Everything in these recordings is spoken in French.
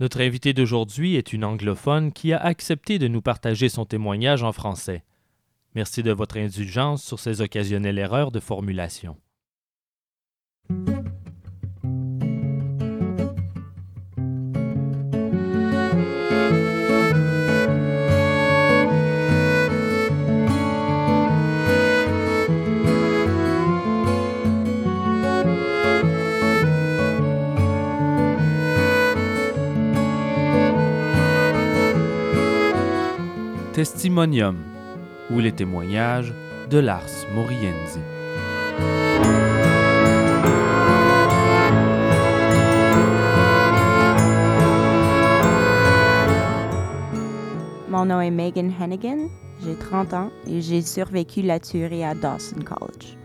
Notre invité d'aujourd'hui est une anglophone qui a accepté de nous partager son témoignage en français. Merci de votre indulgence sur ces occasionnelles erreurs de formulation. Testimonium ou les témoignages de Lars Morienzi. Mon nom est Megan Hennigan, j'ai 30 ans et j'ai survécu la tuerie à Dawson College.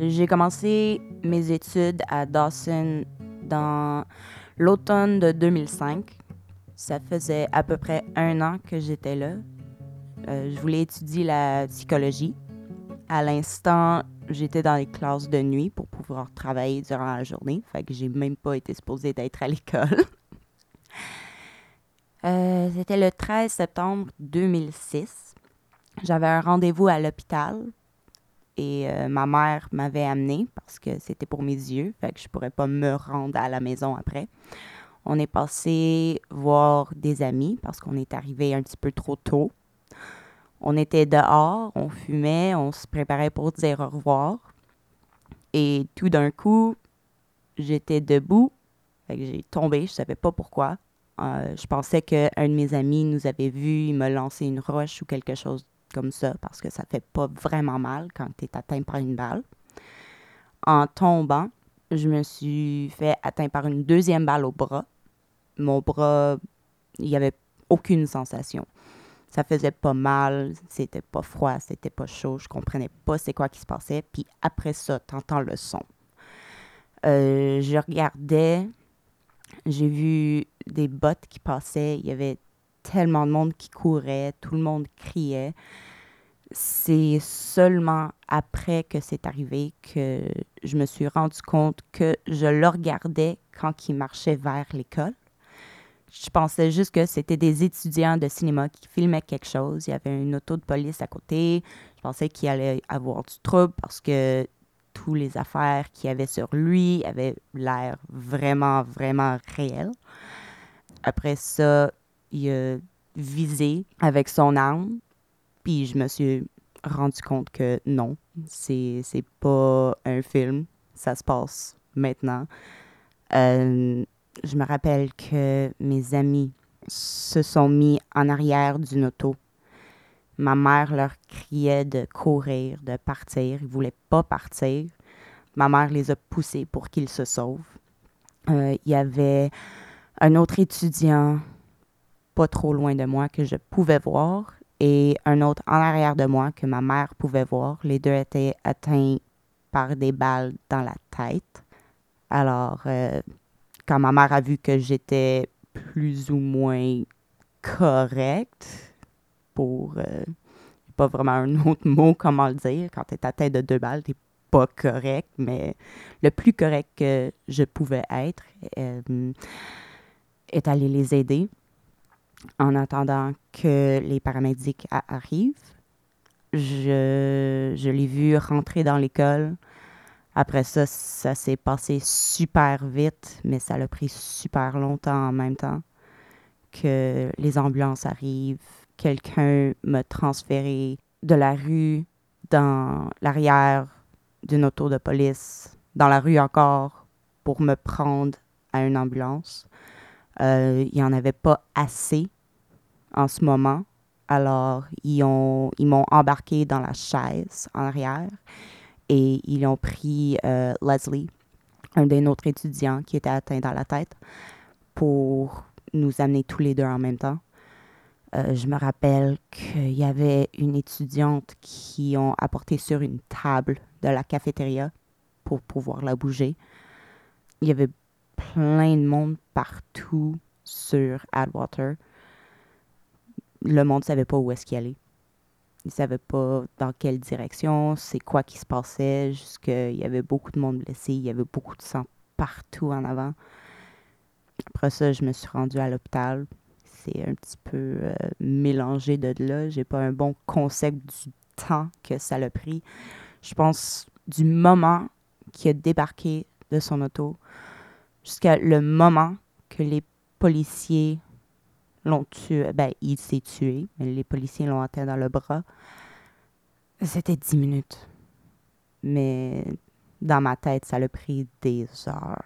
J'ai commencé mes études à Dawson dans l'automne de 2005. Ça faisait à peu près un an que j'étais là. Euh, je voulais étudier la psychologie. À l'instant, j'étais dans les classes de nuit pour pouvoir travailler durant la journée. Fait que j'ai même pas été supposée d'être à l'école. Euh, C'était le 13 septembre 2006. J'avais un rendez-vous à l'hôpital et euh, ma mère m'avait amené parce que c'était pour mes yeux, fait que je pourrais pas me rendre à la maison après. On est passé voir des amis parce qu'on est arrivé un petit peu trop tôt. On était dehors, on fumait, on se préparait pour dire au revoir. Et tout d'un coup, j'étais debout, j'ai tombé, je savais pas pourquoi. Euh, je pensais qu'un de mes amis nous avait vus, il me lançait une roche ou quelque chose comme ça parce que ça fait pas vraiment mal quand tu es atteint par une balle. En tombant, je me suis fait atteindre par une deuxième balle au bras. Mon bras, il n'y avait aucune sensation. Ça faisait pas mal, c'était pas froid, c'était pas chaud, je comprenais pas c'est quoi qui se passait. Puis après ça, t'entends le son. Euh, je regardais, j'ai vu des bottes qui passaient, il y avait tellement de monde qui courait, tout le monde criait. C'est seulement après que c'est arrivé que je me suis rendu compte que je le regardais quand il marchait vers l'école. Je pensais juste que c'était des étudiants de cinéma qui filmaient quelque chose. Il y avait une auto de police à côté. Je pensais qu'il allait avoir du trouble parce que tous les affaires qu'il avait sur lui avaient l'air vraiment, vraiment réelles. Après ça, il a visé avec son arme. Puis je me suis rendu compte que non, c'est, c'est pas un film. Ça se passe maintenant. Euh, je me rappelle que mes amis se sont mis en arrière d'une auto. Ma mère leur criait de courir, de partir. Ils voulaient pas partir. Ma mère les a poussés pour qu'ils se sauvent. Euh, Il y avait un autre étudiant pas trop loin de moi que je pouvais voir et un autre en arrière de moi que ma mère pouvait voir. Les deux étaient atteints par des balles dans la tête. Alors, euh, quand ma mère a vu que j'étais plus ou moins correcte, pour euh, pas vraiment un autre mot comment le dire, quand tu es atteint de deux balles, tu pas correct, mais le plus correct que je pouvais être euh, est allé les aider en attendant que les paramédics arrivent. Je, je l'ai vu rentrer dans l'école. Après ça, ça s'est passé super vite, mais ça a pris super longtemps en même temps que les ambulances arrivent. Quelqu'un m'a transféré de la rue dans l'arrière d'une auto de police, dans la rue encore, pour me prendre à une ambulance. Euh, il n'y en avait pas assez en ce moment. Alors, ils ont ils m'ont embarqué dans la chaise en arrière et ils ont pris euh, Leslie, un des nôtres étudiants qui était atteint dans la tête, pour nous amener tous les deux en même temps. Euh, je me rappelle qu'il y avait une étudiante qui ont apporté sur une table de la cafétéria pour pouvoir la bouger. Il y avait plein de monde partout sur Adwater. Le monde ne savait pas où est-ce qu'il allait. Ils savaient pas dans quelle direction, c'est quoi qui se passait, jusqu'il y avait beaucoup de monde blessé, il y avait beaucoup de sang partout en avant. Après ça, je me suis rendue à l'hôpital. C'est un petit peu euh, mélangé de là. J'ai pas un bon concept du temps que ça l'a pris. Je pense du moment qu'il a débarqué de son auto jusqu'à le moment que les policiers l'ont tué. Ben, il s'est tué, mais les policiers l'ont atteint dans le bras. C'était dix minutes. Mais dans ma tête, ça l'a pris des heures.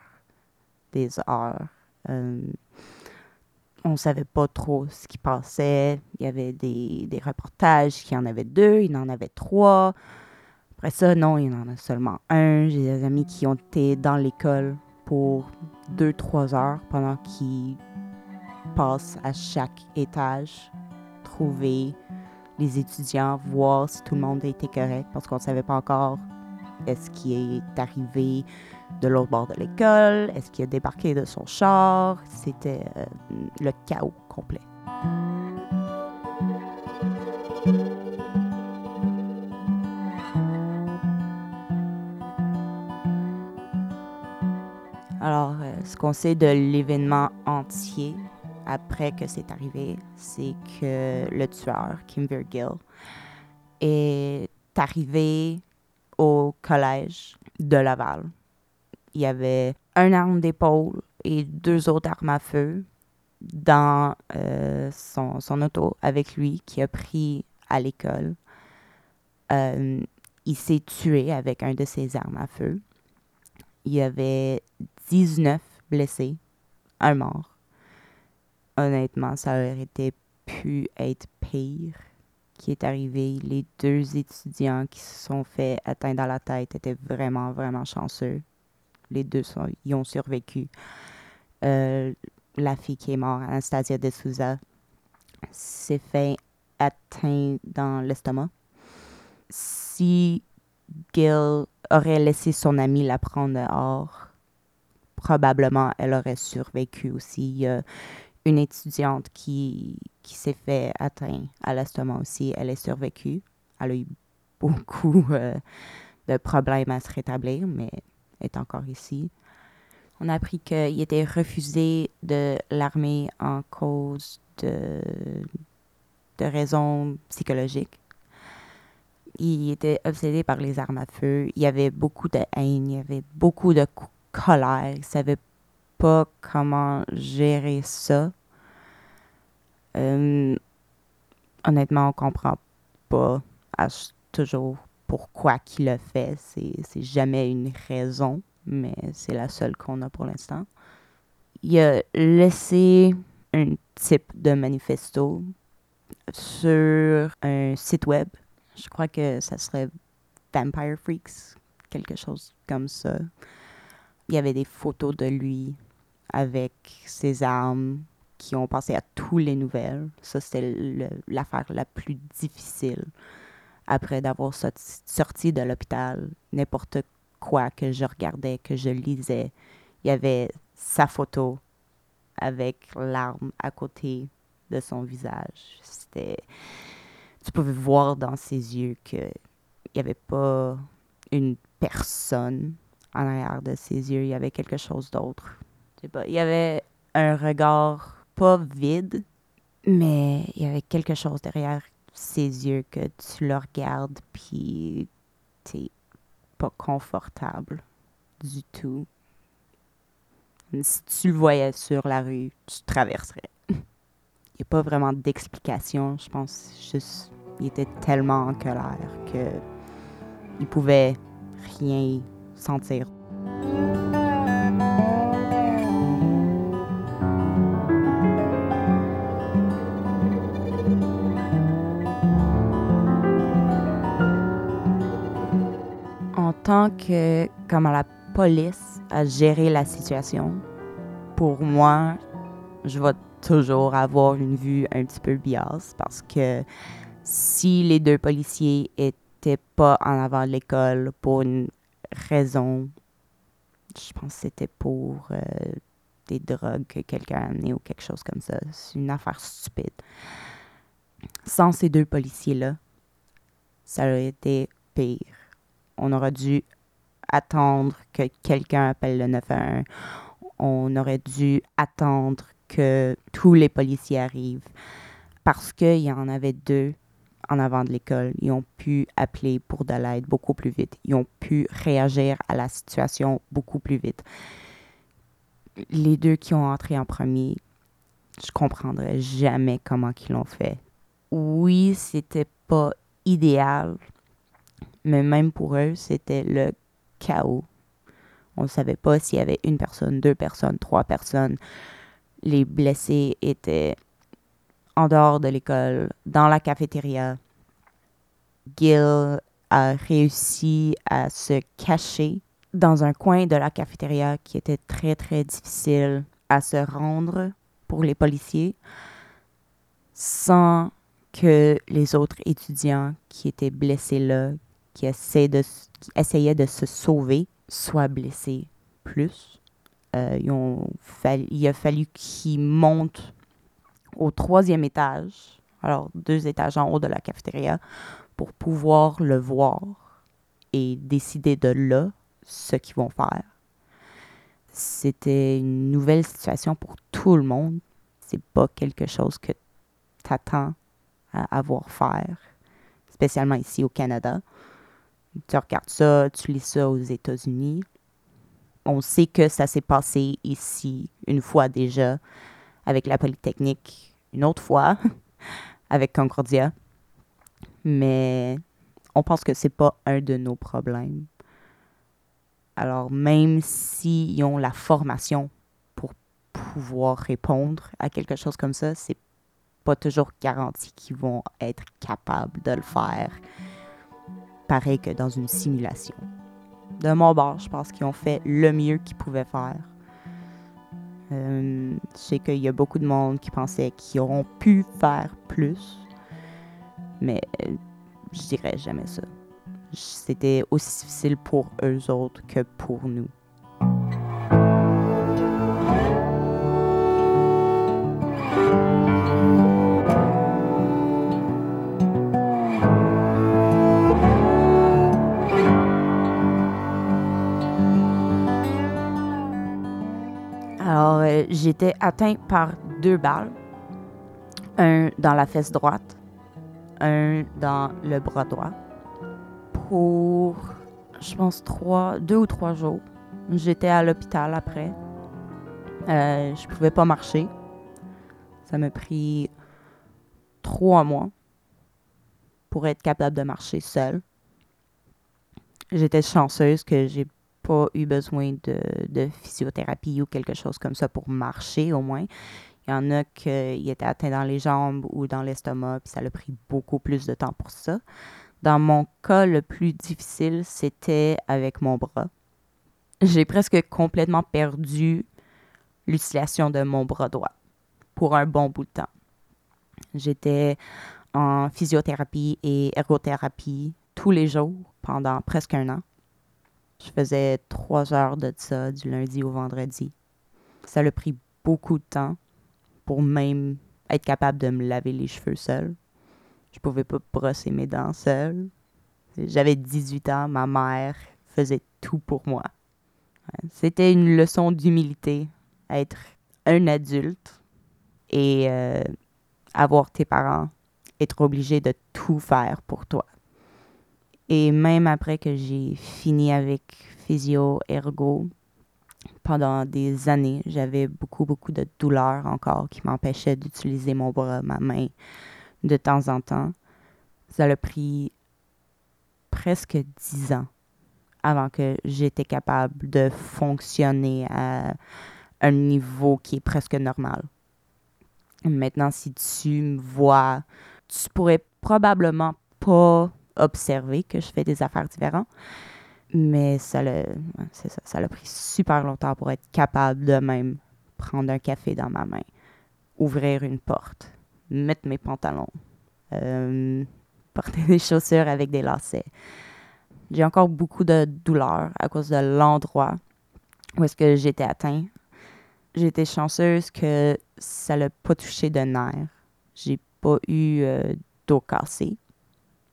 Des heures. Euh, on savait pas trop ce qui passait. Il y avait des, des reportages qui en avaient deux, il en avait trois. Après ça, non, il y en a seulement un. J'ai des amis qui ont été dans l'école pour deux, trois heures pendant qu'ils passent à chaque étage, trouver les étudiants, voir si tout le monde était correct parce qu'on ne savait pas encore est-ce qui est arrivé de l'autre bord de l'école, est-ce qu'il a débarqué de son char. C'était euh, le chaos complet. Ce qu'on sait de l'événement entier après que c'est arrivé, c'est que le tueur, Kim Virgil, est arrivé au collège de Laval. Il y avait un arme d'épaule et deux autres armes à feu dans euh, son, son, auto avec lui qui a pris à l'école. Euh, il s'est tué avec un de ses armes à feu. Il y avait 19 blessés, un mort. Honnêtement, ça aurait été pu être pire qui est arrivé. Les deux étudiants qui se sont fait atteindre dans la tête étaient vraiment, vraiment chanceux. Les deux sont, y ont survécu. Euh, la fille qui est morte, Anastasia de Souza, s'est fait atteindre dans l'estomac. Si Gil aurait laissé son ami la prendre dehors, probablement elle aurait survécu aussi. A une étudiante qui, qui s'est fait atteindre à l'estomac aussi, elle est survécue. Elle a eu beaucoup euh, de problèmes à se rétablir, mais est encore ici. On a appris qu'il était refusé de l'armée en cause de, de raisons psychologiques. Il était obsédé par les armes à feu. Il y avait beaucoup de haine, il y avait beaucoup de colère. Il ne savait pas comment gérer ça. Euh, honnêtement, on comprend pas toujours pourquoi qu'il le fait. C'est jamais une raison, mais c'est la seule qu'on a pour l'instant. Il a laissé un type de manifesto sur un site web. Je crois que ça serait Vampire Freaks, quelque chose comme ça. Il y avait des photos de lui avec ses armes qui ont passé à tous les nouvelles. Ça, c'était l'affaire la plus difficile après d'avoir sorti de l'hôpital. N'importe quoi que je regardais, que je lisais, il y avait sa photo avec l'arme à côté de son visage. C'était. Tu pouvais voir dans ses yeux qu'il n'y avait pas une personne en arrière de ses yeux, il y avait quelque chose d'autre. Il y avait un regard pas vide, mais il y avait quelque chose derrière ses yeux que tu le regardes, puis t'es pas confortable du tout. Si tu le voyais sur la rue, tu traverserais. Il n'y a pas vraiment d'explication, je pense. Juste, il était tellement en colère que il pouvait rien sentir. tant que comment la police a géré la situation, pour moi, je vais toujours avoir une vue un petit peu biaise parce que si les deux policiers étaient pas en avant de l'école pour une raison, je pense que c'était pour euh, des drogues que quelqu'un a amené ou quelque chose comme ça. C'est une affaire stupide. Sans ces deux policiers-là, ça aurait été pire. On aurait dû attendre que quelqu'un appelle le 911. On aurait dû attendre que tous les policiers arrivent parce qu'il y en avait deux en avant de l'école. Ils ont pu appeler pour de l'aide beaucoup plus vite. Ils ont pu réagir à la situation beaucoup plus vite. Les deux qui ont entré en premier, je comprendrais jamais comment ils l'ont fait. Oui, c'était pas idéal, mais même pour eux, c'était le chaos. On ne savait pas s'il y avait une personne, deux personnes, trois personnes. Les blessés étaient en dehors de l'école, dans la cafétéria. Gil a réussi à se cacher dans un coin de la cafétéria qui était très, très difficile à se rendre pour les policiers sans que les autres étudiants qui étaient blessés là, qui, essayaient de, se sauver, soient blessés plus. Euh, il a fallu qu'ils montent au troisième étage, alors deux étages en haut de la cafétéria, pour pouvoir le voir et décider de là ce qu'ils vont faire. C'était une nouvelle situation pour tout le monde. C'est pas quelque chose que tu attends à avoir faire, spécialement ici au Canada. Tu regardes ça, tu lis ça aux États-Unis. On sait que ça s'est passé ici une fois déjà avec la Polytechnique, une autre fois avec Concordia mais on pense que c'est pas un de nos problèmes. Alors, même s'ils ont la formation pour pouvoir répondre à quelque chose comme ça, c'est pas toujours garanti qu'ils vont être capables de le faire. Pareil que dans une simulation. De mon bord, je pense qu'ils ont fait le mieux qu'ils pouvaient faire. Euh, je sais qu'il y a beaucoup de monde qui pensait qu'ils auront pu faire plus. Mais euh, je dirais jamais ça. C'était aussi difficile pour eux autres que pour nous. J'étais atteint par deux balles. Un dans la fesse droite un dans le bras droit pour, je pense, trois, deux ou trois jours. J'étais à l'hôpital après. Euh, je pouvais pas marcher. Ça m'a pris trois mois pour être capable de marcher seule. J'étais chanceuse que j'ai pas eu besoin de, physiothérapie ou quelque chose comme ça pour marcher au moins. Il y en a qui étaient atteints dans les jambes ou dans l'estomac, puis ça a pris beaucoup plus de temps pour ça. Dans mon cas, le plus difficile, c'était avec mon bras. J'ai presque complètement perdu l'utilisation de mon bras droit pour un bon bout de temps. J'étais en physiothérapie et ergothérapie tous les jours pendant presque un an. Je faisais trois heures de ça du lundi au vendredi. Ça a pris beaucoup de temps pour même être capable de me laver les cheveux seul. Je pouvais pas brosser mes dents seule. J'avais 18 ans, ma mère faisait tout pour moi. C'était une leçon d'humilité, être un adulte et euh, avoir tes parents, être obligé de tout faire pour toi. Et même après que j'ai fini avec physio, ergo, pendant des années, j'avais beaucoup, beaucoup de douleurs encore qui m'empêchaient d'utiliser mon bras, ma main de temps en temps. Ça a pris presque dix ans avant que j'étais capable de fonctionner à un niveau qui est presque normal. Maintenant, si tu me vois, tu pourrais probablement pas observer que je fais des affaires différentes, mais ça l'a, ça, ça pris super longtemps pour être capable de même prendre un café dans ma main, ouvrir une porte, mettre mes pantalons, euh, porter des chaussures avec des lacets. J'ai encore beaucoup de douleur à cause de l'endroit où est-ce que j'étais atteint. J'étais chanceuse que ça l'a pas touché de nerfs. J'ai pas eu euh, d'eau cassée.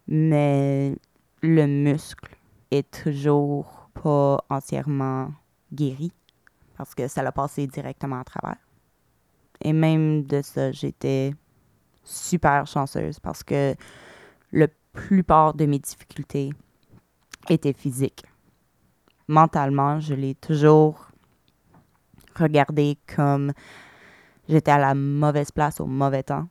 Mais le muscle est toujours pas entièrement guéri parce que ça l'a passé directement à travers. Et même de ça, j'étais super chanceuse parce que la plupart de mes difficultés étaient physiques. Mentalement, je l'ai toujours regardé comme j'étais à la mauvaise place au mauvais temps.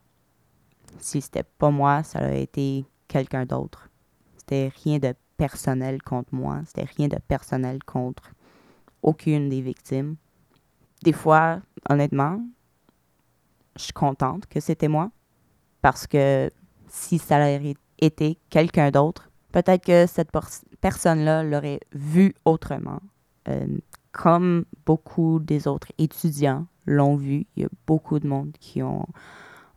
Si c'était pas moi, ça aurait été quelqu'un d'autre. C'était rien de personnel contre moi, c'était rien de personnel contre aucune des victimes. Des fois, honnêtement, je suis contente que c'était moi parce que si ça avait été quelqu'un d'autre, peut-être que cette personne-là l'aurait vu autrement. Euh, comme beaucoup des autres étudiants l'ont vu, il y a beaucoup de monde qui ont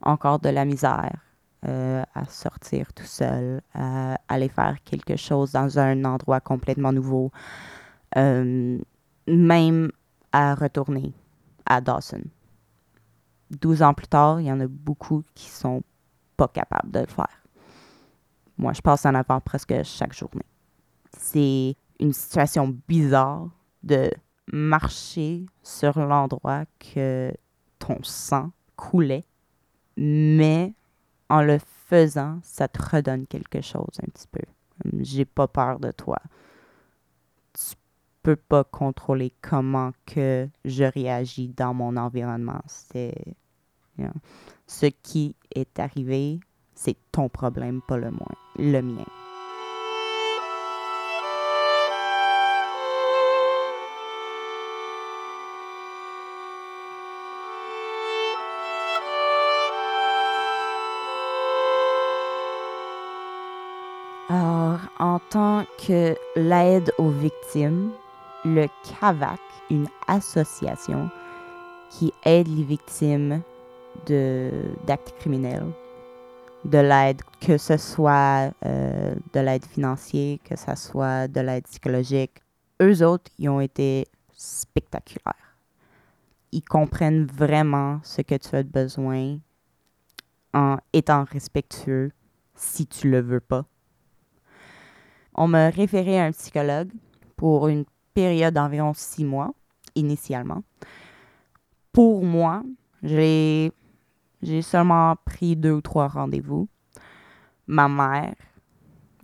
encore de la misère euh, à sortir tout seul, à aller faire quelque chose dans un endroit complètement nouveau, euh, même à retourner à Dawson. 12 ans plus tard, il y en a beaucoup qui sont pas capables de le faire. Moi, je passe en avant presque chaque journée. C'est une situation bizarre de marcher sur l'endroit que ton sang coulait, mais en le faisant, ça te redonne quelque chose un petit peu. J'ai pas peur de toi. Tu peux pas contrôler comment que je réagis dans mon environnement. C'est ce qui est arrivé, c'est ton problème, pas le, moins, le mien. Alors, en tant que l'aide aux victimes, le CAVAC, une association qui aide les victimes d'actes criminels, de l'aide, que ce soit euh, de l'aide financière, que ce soit de l'aide psychologique. Eux autres, ils ont été spectaculaires. Ils comprennent vraiment ce que tu as besoin en étant respectueux si tu le veux pas. On m'a référé à un psychologue pour une période d'environ six mois, initialement. Pour moi, j'ai seulement pris deux ou trois rendez-vous. Ma mère,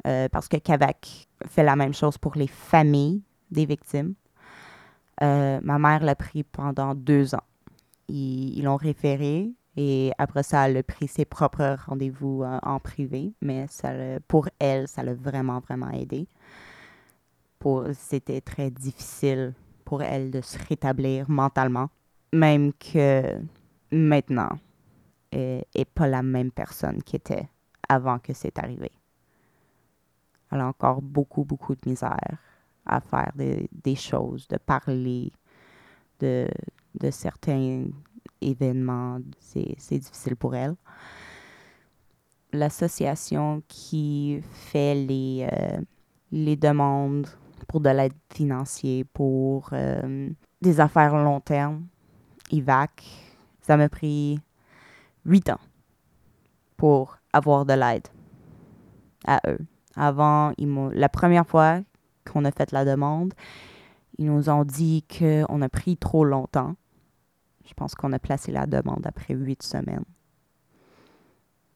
euh, parce que Cavac fait la même chose pour les familles des victimes. Euh, ma mère l'a pris pendant deux ans. Ils l'ont référé et après ça, elle a pris ses propres rendez-vous euh, en privé. Mais ça, pour elle, ça l'a vraiment, vraiment aidé. C'était très difficile pour elle de se rétablir mentalement. Même que maintenant, est, pas la même personne qui était avant que c'est arrivé. Elle a encore beaucoup, beaucoup de misère à faire des, choses, de parler de, de certains événements. C'est difficile pour elle. L'association qui fait les, euh, les demandes pour de l'aide financière, pour euh, des affaires long terme, IVAC, ça m'a pris huit ans pour avoir de l'aide à eux. Avant, la première fois qu'on a fait la demande, ils nous ont dit qu'on a pris trop longtemps. Je pense qu'on a placé la demande après huit semaines.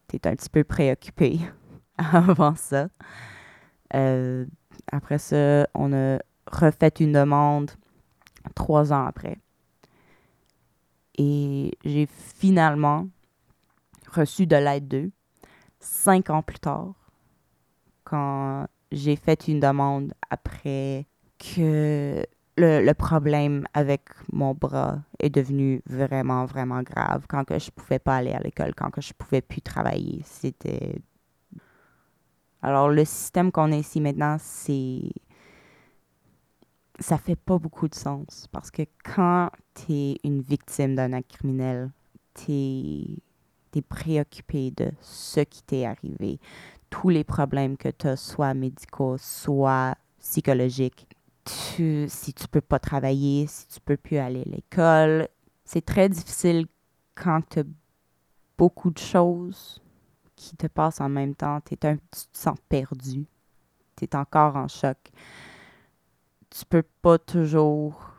T'es un petit peu préoccupé avant ça. Euh, après ça, on a refait une demande trois ans après. Et j'ai finalement reçu de l'aide d'eux cinq ans plus tard, quand j'ai fait une demande après que le, problème avec mon bras est devenu vraiment, vraiment grave, quand que je pouvais pas aller à l'école, quand que je pouvais plus travailler. C'était... Alors, le système qu'on a ici maintenant, c'est... Ça fait pas beaucoup de sens, parce que quand tu es une victime d'un acte criminel, tu es es préoccupé de ce qui t'est arrivé, tous les problèmes que tu as, soit médicaux, soit psychologiques. Tu, si tu peux pas travailler, si tu peux plus aller à l'école, c'est très difficile quand tu beaucoup de choses qui te passe en même temps. T'es un, tu te sens perdu. Tu es encore en choc. Tu peux pas toujours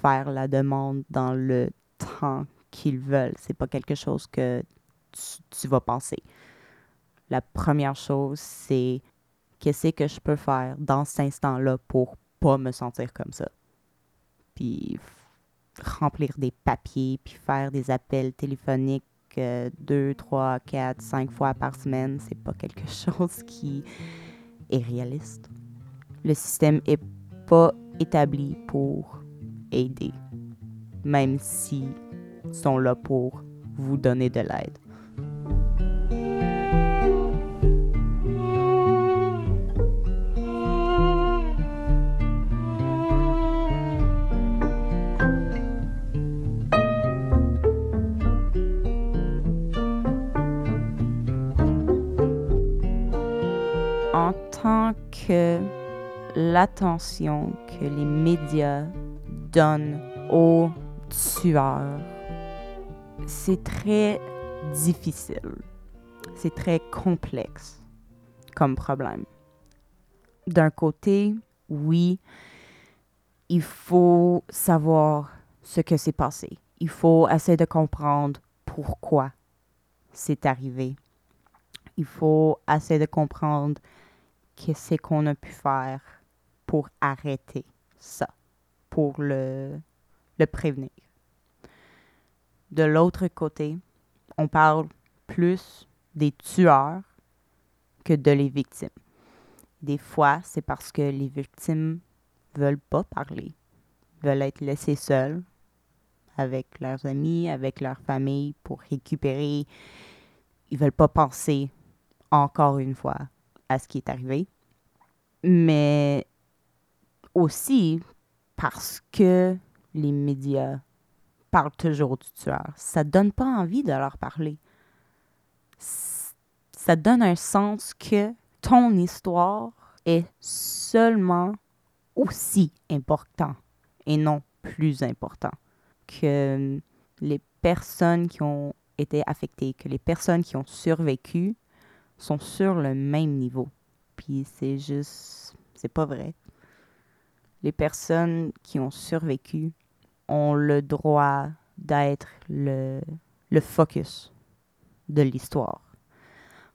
faire la demande dans le temps qu'ils veulent. C'est pas quelque chose que tu, tu vas penser. La première chose, c'est qu'est-ce que je peux faire dans cet instant-là pour pas me sentir comme ça. Puis remplir des papiers, puis faire des appels téléphoniques euh, deux, trois, quatre, cinq fois par semaine, c'est pas quelque chose qui est réaliste. Le système est pas établi pour aider, même si sont là pour vous donner de l'aide. Que l'attention que les médias donnent aux tueurs, c'est très difficile. C'est très complexe comme problème. D'un côté, oui, il faut savoir ce que s'est passé. Il faut essayer de comprendre pourquoi c'est arrivé. Il faut essayer de comprendre qu'est-ce qu'on a pu faire pour arrêter ça, pour le, prévenir. De l'autre côté, on parle plus des tueurs que de les victimes. Des fois, c'est parce que les victimes veulent pas parler, veulent être laissées seules avec leurs amis, avec leur famille pour récupérer. Ils veulent pas penser encore une fois à ce qui est arrivé. Mais aussi parce que les médias parlent toujours du tueur. Ça donne pas envie de leur parler. Ça donne un sens que ton histoire est seulement aussi important et non plus important que les personnes qui ont été affectées, que les personnes qui ont survécu sont sur le même niveau. Puis c'est juste, c'est pas vrai. Les personnes qui ont survécu ont le droit d'être le, le focus de l'histoire.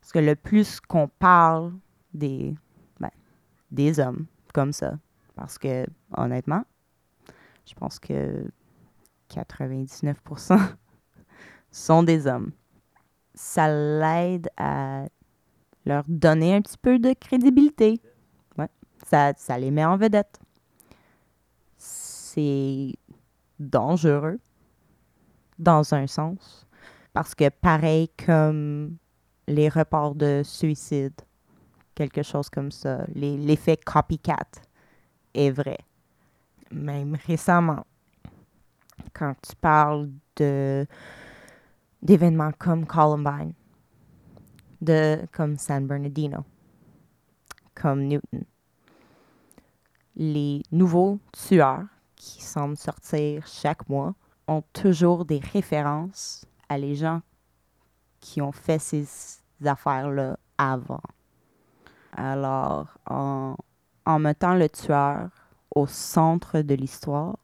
Parce que le plus qu'on parle des, ben, des hommes comme ça, parce que honnêtement, je pense que 99% sont des hommes. Ça l'aide à leur donner un petit peu de crédibilité. Ouais, ça, ça les met en vedette. C'est dangereux, dans un sens, parce que pareil comme les reports de suicide, quelque chose comme ça, l'effet copycat est vrai. Même récemment, quand tu parles d'événements comme Columbine, de comme San Bernardino, comme Newton. Les nouveaux tueurs qui semblent sortir chaque mois ont toujours des références à les gens qui ont fait ces affaires-là avant. Alors, en, mettant le tueur au centre de l'histoire,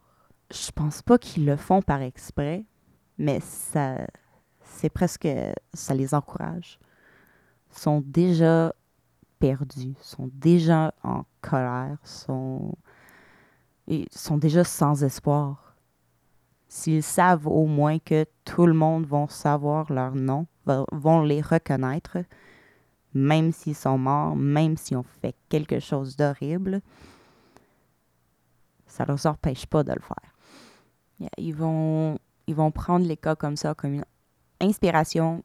je pense pas qu'ils le font par exprès, mais ça, c'est presque, ça les encourage. Sont déjà perdus, sont déjà en colère, sont, ils sont déjà sans espoir. S'ils savent au moins que tout le monde va savoir leur nom, vont les reconnaître, même s'ils sont morts, même s'ils ont fait quelque chose d'horrible, ça ne leur empêche pas de le faire. Ils vont, ils vont prendre les cas comme ça, comme une inspiration,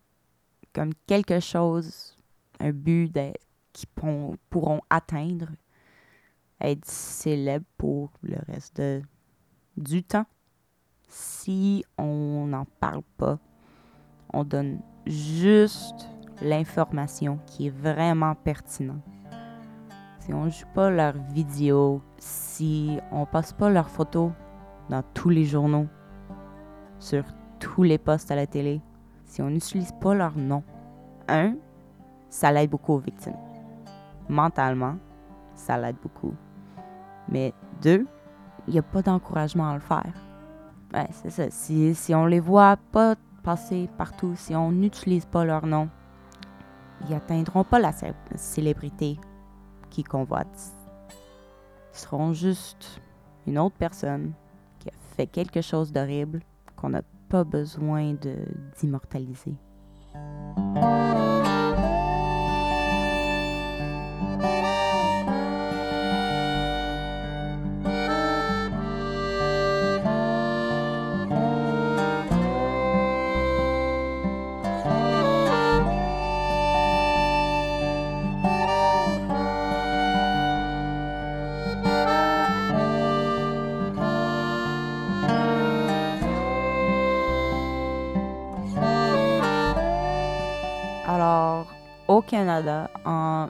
comme quelque chose, un but qu'ils pourront atteindre, être célèbres pour le reste de, du temps. Si on n'en parle pas, on donne juste l'information qui est vraiment pertinente. Si on ne joue pas leurs vidéos, si on passe pas leurs photos dans tous les journaux, sur tous les postes à la télé, si on n'utilise pas leur nom, un, ça l'aide beaucoup aux victimes. Mentalement, ça l'aide beaucoup. Mais deux, il n'y a pas d'encouragement à le faire. Ouais, c'est ça. Si, si on les voit pas passer partout, si on n'utilise pas leur nom, ils atteindront pas la célébrité qui convoitent. Ils seront juste une autre personne qui a fait quelque chose d'horrible qu'on n'a pas besoin d'immortaliser. Canada en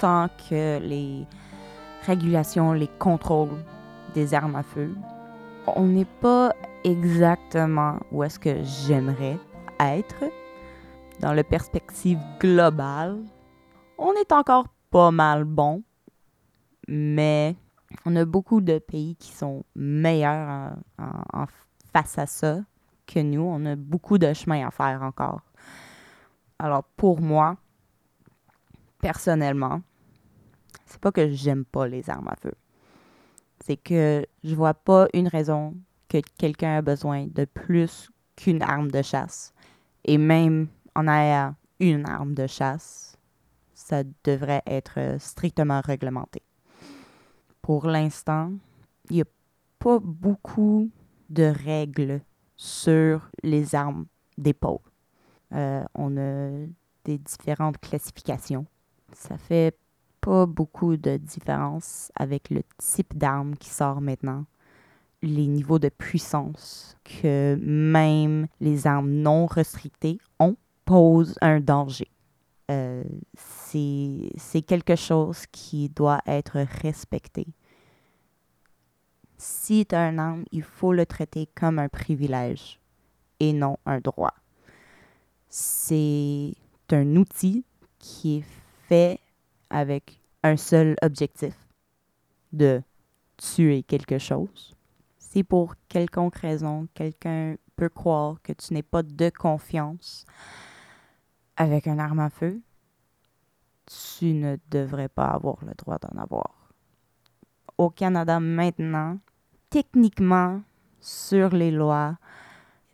tant que les régulations, les contrôles des armes à feu. On n'est pas exactement où est-ce que j'aimerais être dans la perspective globale. On est encore pas mal bon, mais on a beaucoup de pays qui sont meilleurs en face à ça que nous. On a beaucoup de chemin à faire encore. Alors pour moi, personnellement, c'est pas que j'aime pas les armes à feu. C'est que je vois pas une raison que quelqu'un a besoin de plus qu'une arme de chasse. Et même en ayant une arme de chasse, ça devrait être strictement réglementé. Pour l'instant, il n'y a pas beaucoup de règles sur les armes d'épaule. Euh, on a des différentes classifications ça fait pas beaucoup de différence avec le type d'arme qui sort maintenant. Les niveaux de puissance que même les armes non restrictées ont posent un danger. Euh, c'est quelque chose qui doit être respecté. Si tu as un arme, il faut le traiter comme un privilège et non un droit. C'est un outil qui est fait avec un seul objectif, de tuer quelque chose. Si pour quelconque raison, quelqu'un peut croire que tu n'es pas de confiance avec un arme à feu, tu ne devrais pas avoir le droit d'en avoir. Au Canada maintenant, techniquement, sur les lois,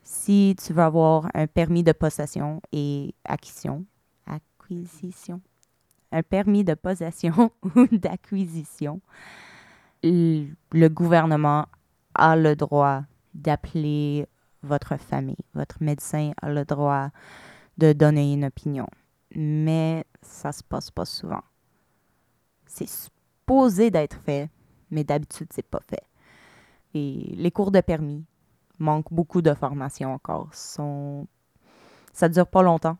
si tu veux avoir un permis de possession et acquisition, acquisition, un permis de possession ou d'acquisition, le gouvernement a le droit d'appeler votre famille. Votre médecin a le droit de donner une opinion. Mais ça se passe pas souvent. C'est supposé d'être fait, mais d'habitude, c'est pas fait. Et les cours de permis manquent beaucoup de formation encore. Sont... Ça dure pas longtemps.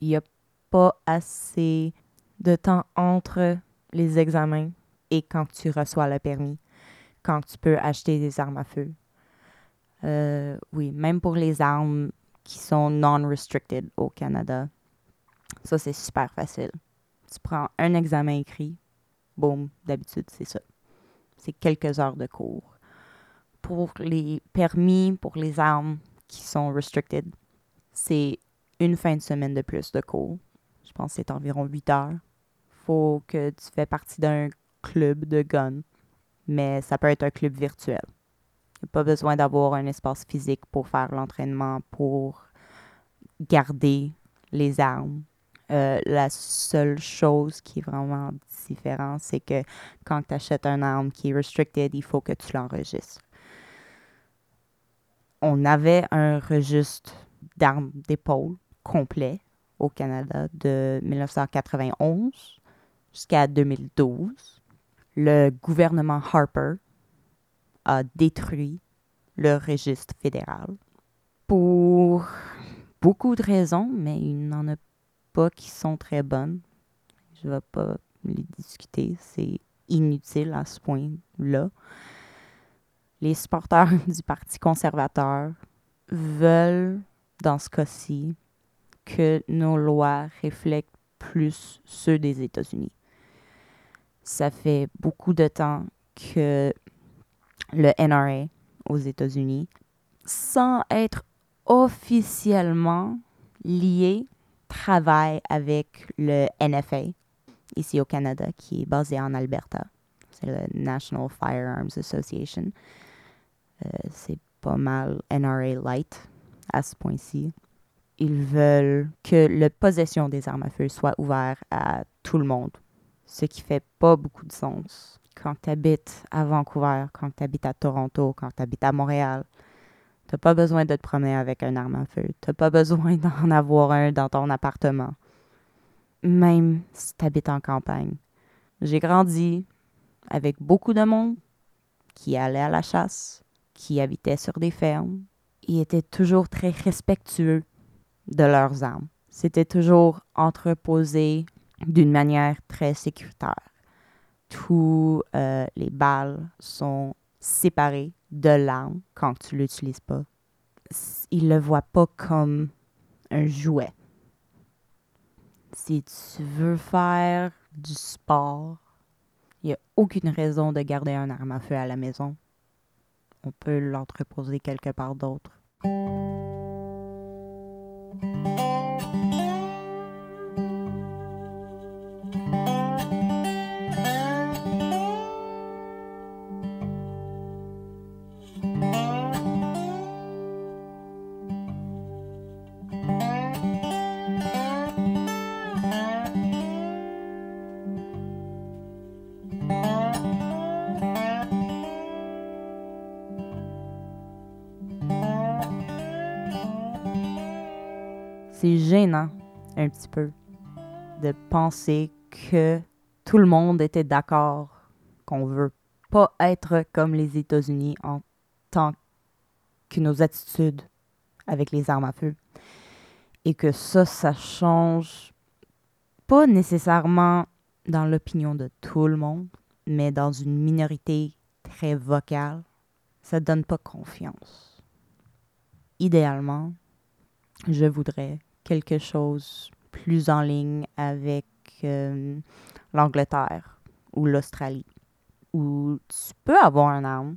Il n'y a pas assez de temps entre les examens et quand tu reçois le permis, quand tu peux acheter des armes à feu. Euh, oui, même pour les armes qui sont non-restricted au Canada, ça c'est super facile. Tu prends un examen écrit, boum, d'habitude c'est ça. C'est quelques heures de cours. Pour les permis, pour les armes qui sont restricted, c'est une fin de semaine de plus de cours. Je pense que c'est environ 8 heures faut que tu fais partie d'un club de gun, mais ça peut être un club virtuel. Il n'y a pas besoin d'avoir un espace physique pour faire l'entraînement, pour garder les armes. Euh, la seule chose qui est vraiment différente, c'est que quand tu achètes un arme qui est restricted, il faut que tu l'enregistres. On avait un registre d'armes d'épaule complet au Canada de 1991 jusqu'à 2012, le gouvernement Harper a détruit le registre fédéral pour beaucoup de raisons, mais il n'en a pas qui sont très bonnes. Je ne vais pas les discuter, c'est inutile à ce point-là. Les supporters du Parti conservateur veulent, dans ce cas-ci, que nos lois reflètent plus ceux des États-Unis. Ça fait beaucoup de temps que le NRA aux États-Unis, sans être officiellement lié, travaille avec le NFA ici au Canada, qui est basé en Alberta. C'est le National Firearms Association. Euh, c'est pas mal NRA Light à ce point-ci. Ils veulent que la possession des armes à feu soit ouverte à tout le monde, ce qui fait pas beaucoup de sens. Quand tu habites à Vancouver, quand tu habites à Toronto, quand tu habites à Montréal, t'as pas besoin de te promener avec un arme à feu. T'as pas besoin d'en avoir un dans ton appartement. Même si tu habites en campagne. J'ai grandi avec beaucoup de monde qui allait à la chasse, qui habitait sur des fermes. Ils étaient toujours très respectueux de leurs armes. C'était toujours entreposé d'une manière très sécuritaire. Tous euh, les balles sont séparées de l'arme quand tu l'utilises pas. Ils le voient pas comme un jouet. Si tu veux faire du sport, il n'y a aucune raison de garder un arme à feu à la maison on peut l'entreposer quelque part d'autre. Un petit peu de penser que tout le monde était d'accord qu'on veut pas être comme les États-Unis en tant que nos attitudes avec les armes à feu. Et que ça, ça change pas nécessairement dans l'opinion de tout le monde, mais dans une minorité très vocale. Ça donne pas confiance. Idéalement, je voudrais quelque chose plus en ligne avec euh, l'Angleterre ou l'Australie, où tu peux avoir un arme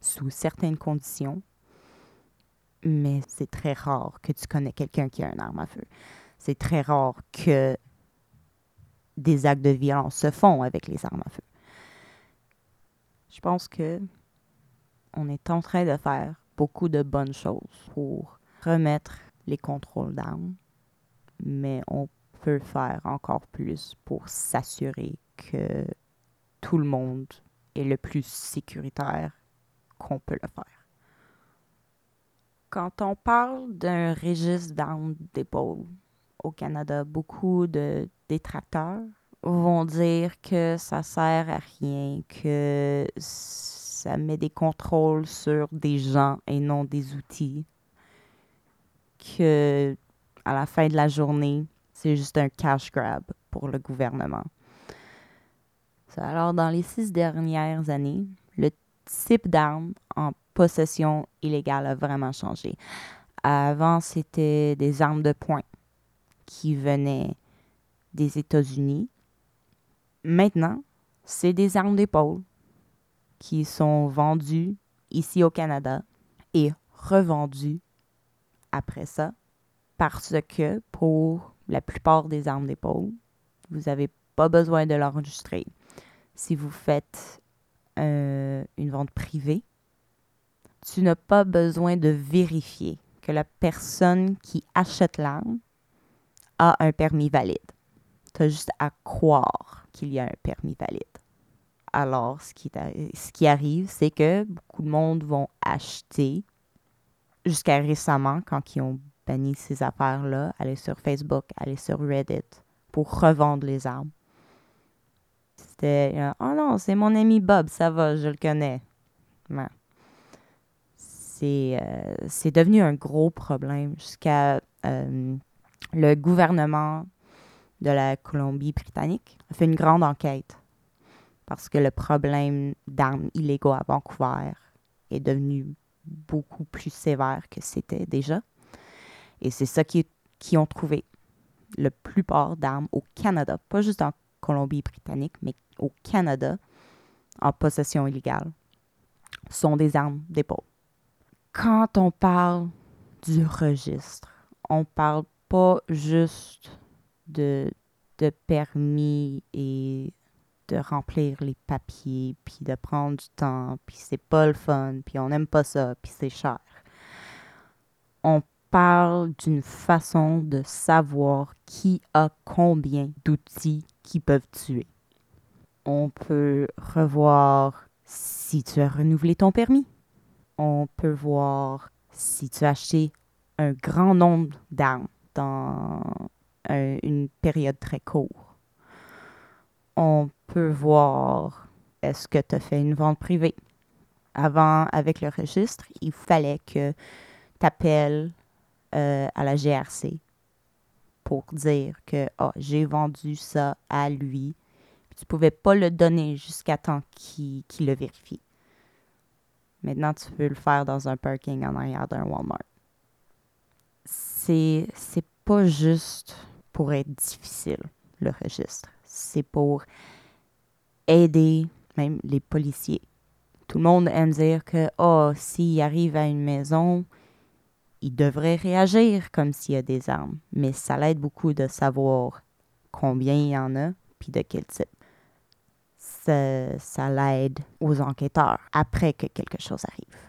sous certaines conditions, mais c'est très rare que tu connais quelqu'un qui a un arme à feu. C'est très rare que des actes de violence se font avec les armes à feu. Je pense que on est en train de faire beaucoup de bonnes choses pour remettre les contrôles d'armes, mais on peut faire encore plus pour s'assurer que tout le monde est le plus sécuritaire qu'on peut le faire. Quand on parle d'un registre d'armes d'épaule au Canada, beaucoup de détracteurs vont dire que ça sert à rien, que ça met des contrôles sur des gens et non des outils que à la fin de la journée, c'est juste un cash grab pour le gouvernement. Alors, dans les six dernières années, le type d'armes en possession illégale a vraiment changé. Avant, c'était des armes de poing qui venaient des États-Unis. Maintenant, c'est des armes d'épaule qui sont vendues ici au Canada et revendues après ça parce que pour la plupart des armes d'épaule, vous n'avez pas besoin de l'enregistrer. Si vous faites euh, une vente privée, tu n'as pas besoin de vérifier que la personne qui achète l'arme a un permis valide. Tu as juste à croire qu'il y a un permis valide. Alors, ce qui, ce qui arrive, c'est que beaucoup de monde vont acheter jusqu'à récemment, quand ils ont banni ces affaires-là, aller sur Facebook, aller sur Reddit pour revendre les armes. C'était euh, Oh non, c'est mon ami Bob, ça va, je le connais. C'est, euh, c'est devenu un gros problème jusqu'à euh, le gouvernement de la Colombie-Britannique a fait une grande enquête parce que le problème d'armes illégaux à Vancouver est devenu beaucoup plus sévère que c'était déjà. Et c'est ça qu'ils ont trouvé. la plupart d'armes au Canada, pas juste en Colombie-Britannique, mais au Canada, en possession illégale, sont des armes d'épaule. Quand on parle du registre, on parle pas juste de, de permis et de remplir les papiers, puis de prendre du temps, puis c'est pas le fun, puis on n'aime pas ça, puis c'est cher. On parle d'une façon de savoir qui a combien d'outils qui peuvent tuer. On peut revoir si tu as renouvelé ton permis. On peut voir si tu as acheté un grand nombre d'armes dans une période très courte. On peut voir est-ce que tu as fait une vente privée? Avant, avec le registre, il fallait que tu appelles euh, à la GRC pour dire que oh, j'ai vendu ça à lui. tu ne pouvais pas le donner jusqu'à temps qu'il le vérifie. Maintenant, tu peux le faire dans un parking en arrière d'un Walmart. C'est pas juste pour être difficile, le registre. C'est pour aider même les policiers. Tout le monde aime dire que, oh, s'il arrive à une maison, il devrait réagir comme s'il y a des armes, mais ça l'aide beaucoup de savoir combien il y en a, puis de quel type. Ça, ça l'aide aux enquêteurs après que quelque chose arrive.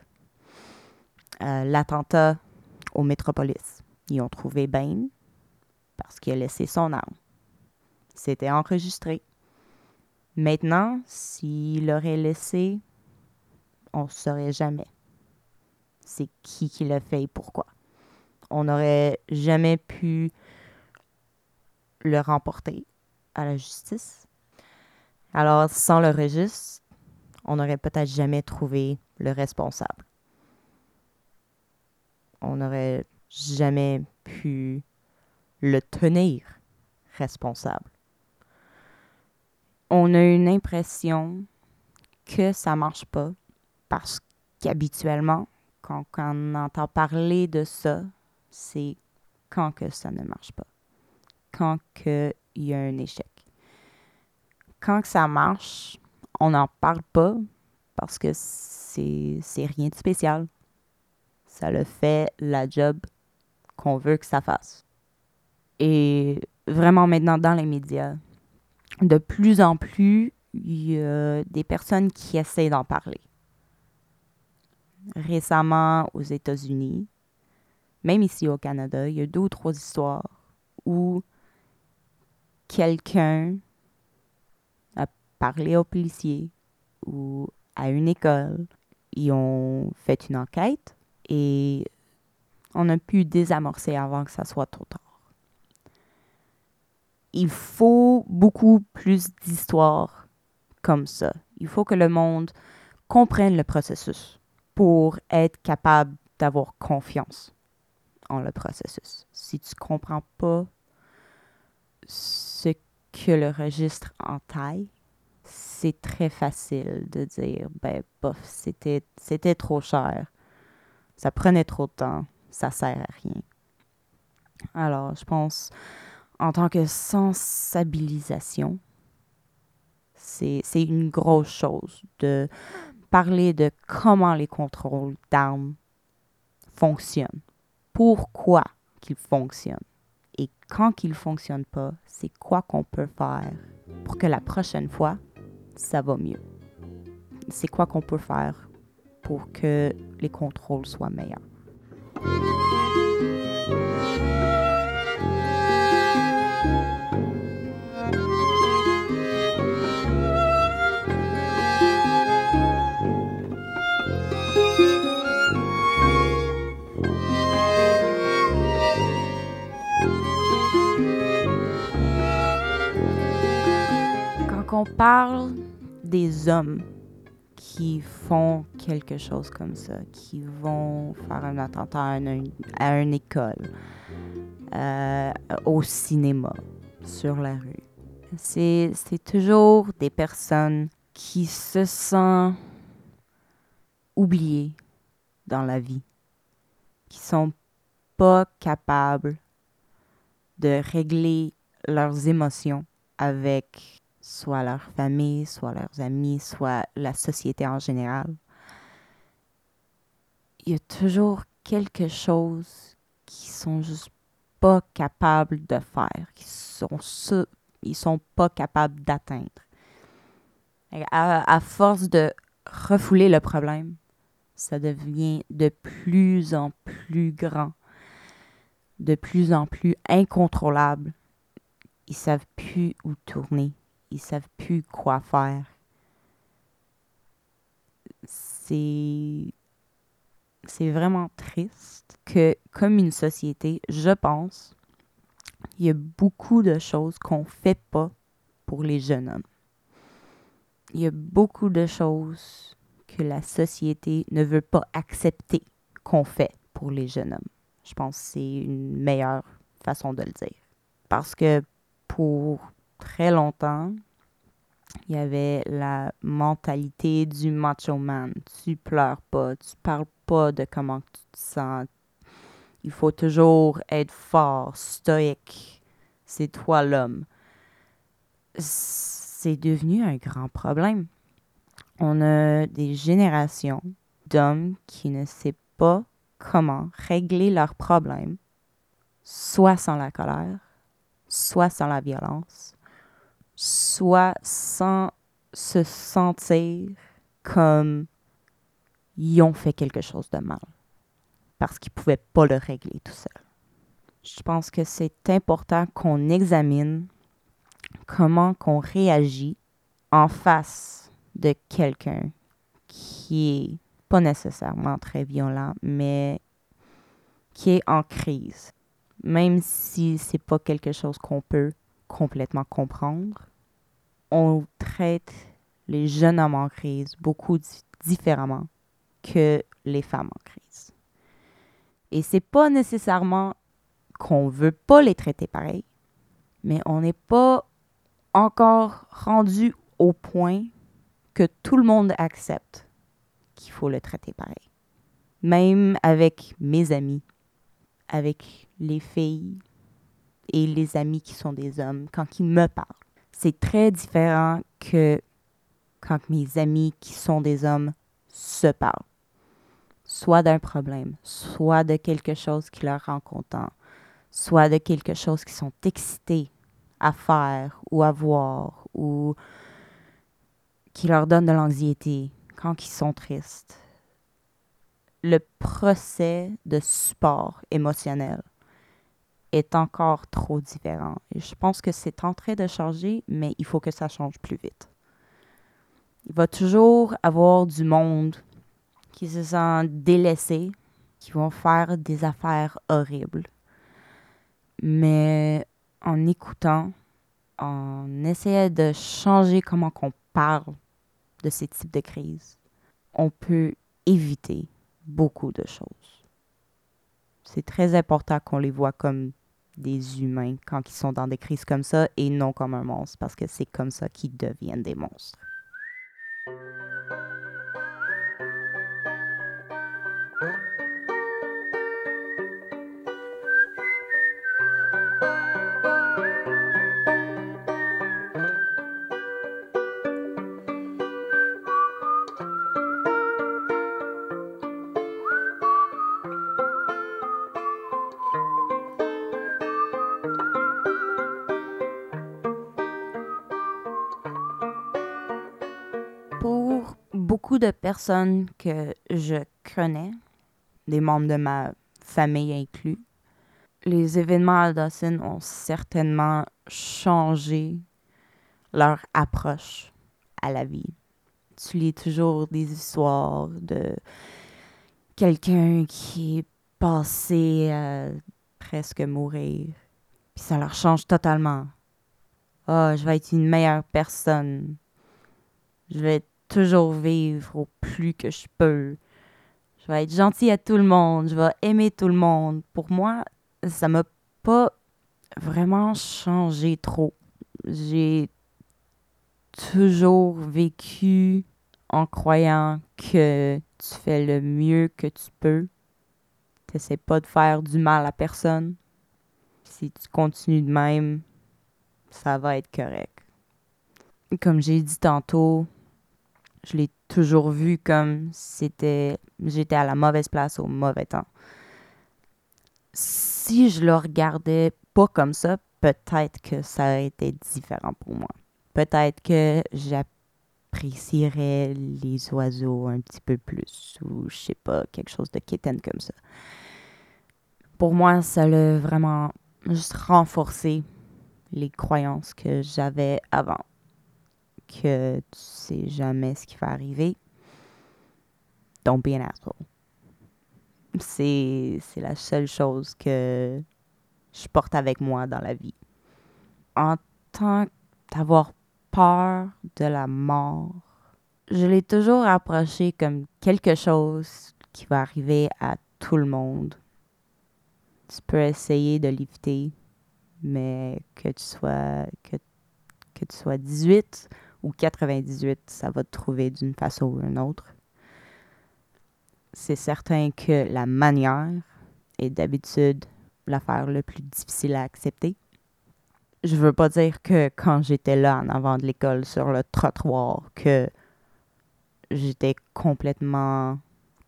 Euh, l'attentat au Métropolis, ils ont trouvé Bain parce qu'il a laissé son arme. C'était enregistré. Maintenant, s'il l'aurait laissé, on ne saurait jamais c'est qui qui l'a fait et pourquoi. On n'aurait jamais pu le remporter à la justice. Alors, sans le registre, on n'aurait peut-être jamais trouvé le responsable. On n'aurait jamais pu le tenir responsable. On a une impression que ça marche pas parce qu'habituellement, quand, on entend parler de ça, c'est quand que ça ne marche pas, quand il y a un échec. Quand que ça marche, on n'en parle pas parce que c'est rien de spécial. Ça le fait la job qu'on veut que ça fasse. Et vraiment maintenant dans les médias, de plus en plus, il y a des personnes qui essaient d'en parler récemment aux États-Unis, même ici au Canada, il y a deux ou trois histoires où quelqu'un a parlé aux policiers ou à une école. Ils ont fait une enquête et on a pu désamorcer avant que ça soit trop tard. Il faut beaucoup plus d'histoires comme ça. Il faut que le monde comprenne le processus pour être capable d'avoir confiance en le processus. Si tu comprends pas ce que le registre entaille, c'est très facile de dire ben bof, c'était c'était trop cher. Ça prenait trop de temps, ça sert à rien. Alors, je pense en tant que sensibilisation, c'est une grosse chose de parler de comment les contrôles d'armes fonctionnent, pourquoi qu'ils fonctionnent et quand qu'ils ne fonctionnent pas, c'est quoi qu'on peut faire pour que la prochaine fois, ça va mieux. C'est quoi qu'on peut faire pour que les contrôles soient meilleurs. On parle des hommes qui font quelque chose comme ça, qui vont faire un attentat à une, école, euh, au cinéma, sur la rue. C'est toujours des personnes qui se sentent oubliées dans la vie, qui sont pas capables de régler leurs émotions avec soit leur famille, soit leurs amis, soit la société en général. Il y a toujours quelque chose qui sont juste pas capables de faire, qui sont ils sont pas capables d'atteindre. À, à force de refouler le problème, ça devient de plus en plus grand, de plus en plus incontrôlable. Ils savent plus où tourner, ils savent plus quoi faire. C'est c'est vraiment triste que comme une société, je pense, il y a beaucoup de choses qu'on fait pas pour les jeunes hommes. Il y a beaucoup de choses que la société ne veut pas accepter qu'on fait pour les jeunes hommes. Je pense que c'est une meilleure façon de le dire. Parce que pour très longtemps, il y avait la mentalité du macho man. Tu pleures pas, tu parles pas de comment tu te sens. Il faut toujours être fort, stoïque. C'est toi l'homme. C'est devenu un grand problème on a des générations d'hommes qui ne savent pas comment régler leurs problèmes, soit sans la colère, soit sans la violence, soit sans se sentir comme ils ont fait quelque chose de mal, parce qu'ils ne pouvaient pas le régler tout seul. Je pense que c'est important qu'on examine comment qu'on réagit en face de quelqu'un qui est pas nécessairement très violent, mais qui est en crise. Même si c'est pas quelque chose qu'on peut complètement comprendre, on traite les jeunes hommes en crise beaucoup différemment que les femmes en crise. Et c'est pas nécessairement qu'on veut pas les traiter pareil, mais on n'est pas encore rendu au point que tout le monde accepte qu'il faut le traiter pareil. Même avec mes amis, avec les filles et les amis qui sont des hommes, quand ils me parlent. C'est très différent que quand mes amis qui sont des hommes se parlent. Soit d'un problème, soit de quelque chose qui leur rend content, soit de quelque chose qu'ils sont excités à faire ou à voir ou qui leur donne de l'anxiété quand ils sont tristes. Le procès de support émotionnel est encore trop différent. Je pense que c'est en train de changer, mais il faut que ça change plus vite. Il va toujours avoir du monde qui se sent délaissé, qui vont faire des affaires horribles. Mais en écoutant, en essayant de changer comment on parle de ces types de crises, on peut éviter beaucoup de choses. C'est très important qu'on les voit comme des humains quand ils sont dans des crises comme ça et non comme un monstre, parce que c'est comme ça qu'ils deviennent des monstres. De personnes que je connais, des membres de ma famille inclus, les événements à Dawson ont certainement changé leur approche à la vie. Tu lis toujours des histoires de quelqu'un qui est passé à presque mourir, puis ça leur change totalement. oh, je vais être une meilleure personne. Je vais toujours vivre au plus que je peux. Je vais être gentil à tout le monde, je vais aimer tout le monde. Pour moi, ça m'a pas vraiment changé trop. J'ai toujours vécu en croyant que tu fais le mieux que tu peux. T'essaies pas de faire du mal à personne. si tu continues de même, ça va être correct. Comme j'ai dit tantôt, je l'ai toujours vu comme c'était j'étais à la mauvaise place au mauvais temps. Si je le regardais pas comme ça, peut-être que ça aurait été différent pour moi. Peut-être que j'apprécierais les oiseaux un petit peu plus ou je sais pas, quelque chose de kitten comme ça. Pour moi, ça l'a vraiment juste renforcé les croyances que j'avais avant. Que tu sais jamais ce qui va arriver. Don't be an asshole. C'est, la seule chose que je porte avec moi dans la vie. En tant d'avoir peur de la mort, je l'ai toujours approché comme quelque chose qui va arriver à tout le monde. Tu peux essayer de l'éviter, mais que tu sois que, que tu sois 18 ou 98, ça va te trouver d'une façon ou d'une autre. C'est certain que la manière est d'habitude l'affaire le plus difficile à accepter. Je veux pas dire que quand j'étais là en avant de l'école sur le trottoir que j'étais complètement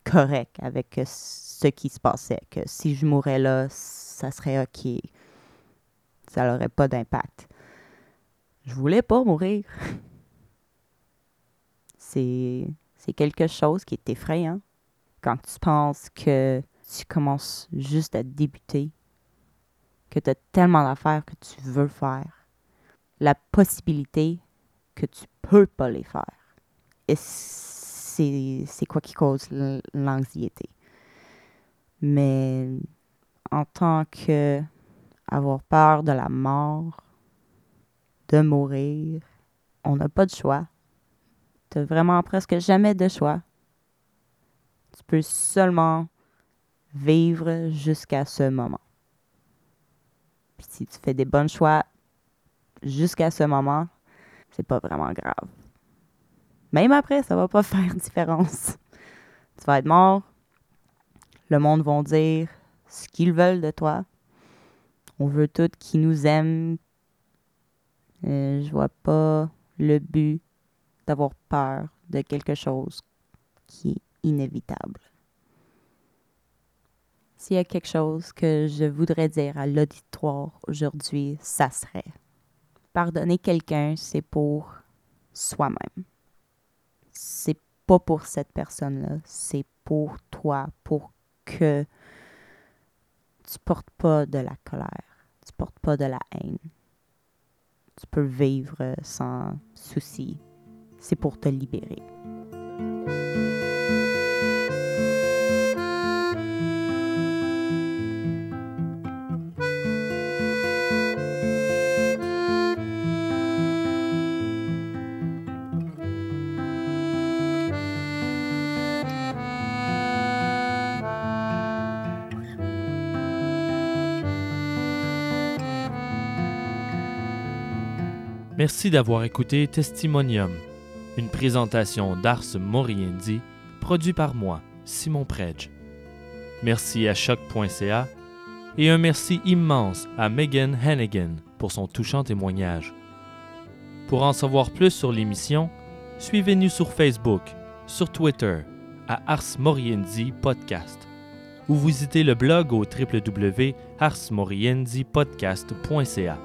correct avec ce qui se passait, que si je mourais là, ça serait OK ça n'aurait pas d'impact. Je voulais pas mourir. C'est, quelque chose qui est effrayant quand tu penses que tu commences juste à débuter, que tu as tellement d'affaires que tu veux faire, la possibilité que tu peux pas les faire. Et c'est, c'est quoi qui cause l'anxiété. Mais en tant que avoir peur de la mort, de mourir. On n'a pas de choix. Tu vraiment presque jamais de choix. Tu peux seulement vivre jusqu'à ce moment. Puis si tu fais des bons choix jusqu'à ce moment, c'est pas vraiment grave. Même après, ça va pas faire différence. Tu vas être mort. Le monde va dire ce qu'ils veulent de toi. On veut tout qui nous aiment. Euh, je vois pas le but d'avoir peur de quelque chose qui est inévitable. S'il y a quelque chose que je voudrais dire à l'auditoire aujourd'hui, ça serait pardonner quelqu'un, c'est pour soi-même. C'est pas pour cette personne-là, c'est pour toi, pour que tu portes pas de la colère tu portes pas de la haine. Tu peux vivre sans souci. C'est pour te libérer. Merci d'avoir écouté Testimonium, une présentation d'Ars Moriendi, produit par moi, Simon Predge. Merci à choc.ca et un merci immense à Megan Hannigan pour son touchant témoignage. Pour en savoir plus sur l'émission, suivez-nous sur Facebook, sur Twitter, à Ars Moriendi Podcast, ou visitez le blog au www.arsmoriendipodcast.ca.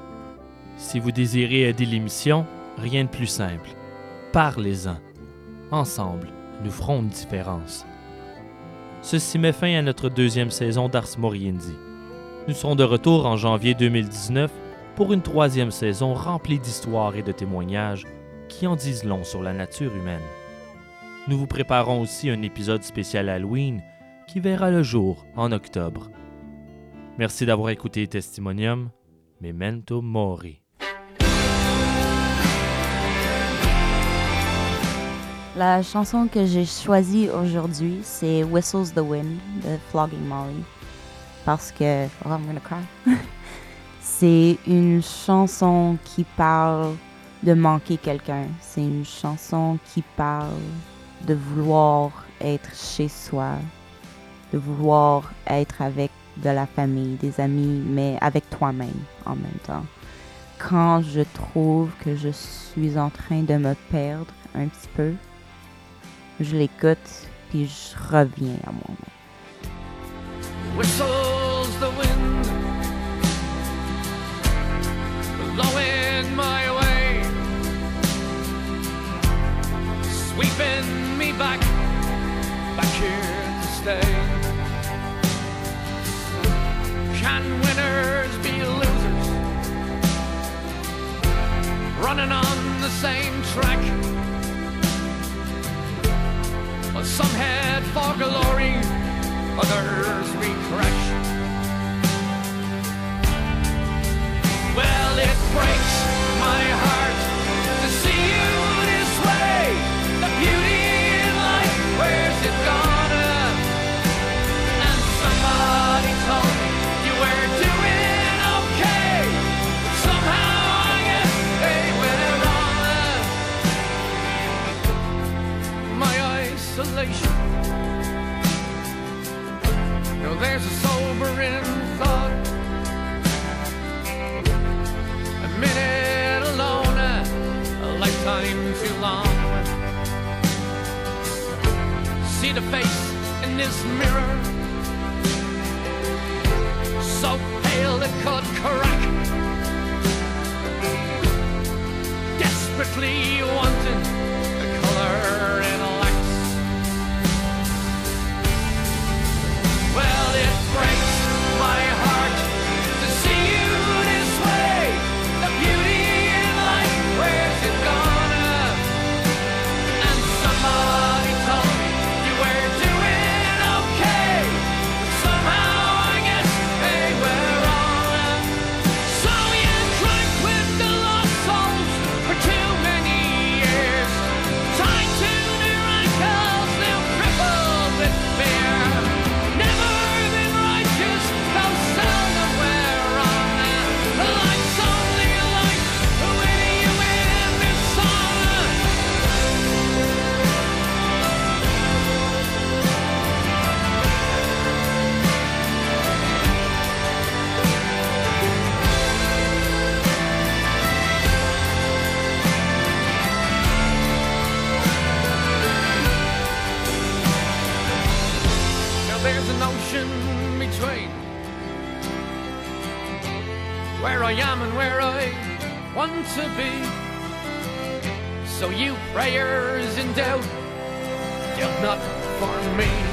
Si vous désirez aider l'émission, rien de plus simple. Parlez-en. Ensemble, nous ferons une différence. Ceci met fin à notre deuxième saison d'Ars Moriendi. Nous serons de retour en janvier 2019 pour une troisième saison remplie d'histoires et de témoignages qui en disent long sur la nature humaine. Nous vous préparons aussi un épisode spécial Halloween qui verra le jour en octobre. Merci d'avoir écouté Testimonium. Memento Mori. La chanson que j'ai choisie aujourd'hui, c'est Whistles the Wind de Flogging Molly. Parce que. Oh, I'm gonna cry. c'est une chanson qui parle de manquer quelqu'un. C'est une chanson qui parle de vouloir être chez soi, de vouloir être avec de la famille, des amis, mais avec toi-même en même temps. Quand je trouve que je suis en train de me perdre un petit peu, je l'écoute, puis je reviens à mon nom. Whistles the wind, blowing my way, sweeping me back, back here to stay. Can winners be losers? Running on the same track. Some head for glory, others we crash. Well, it breaks my heart. where I am and where I want to be. So you prayers in doubt, dealt not for me.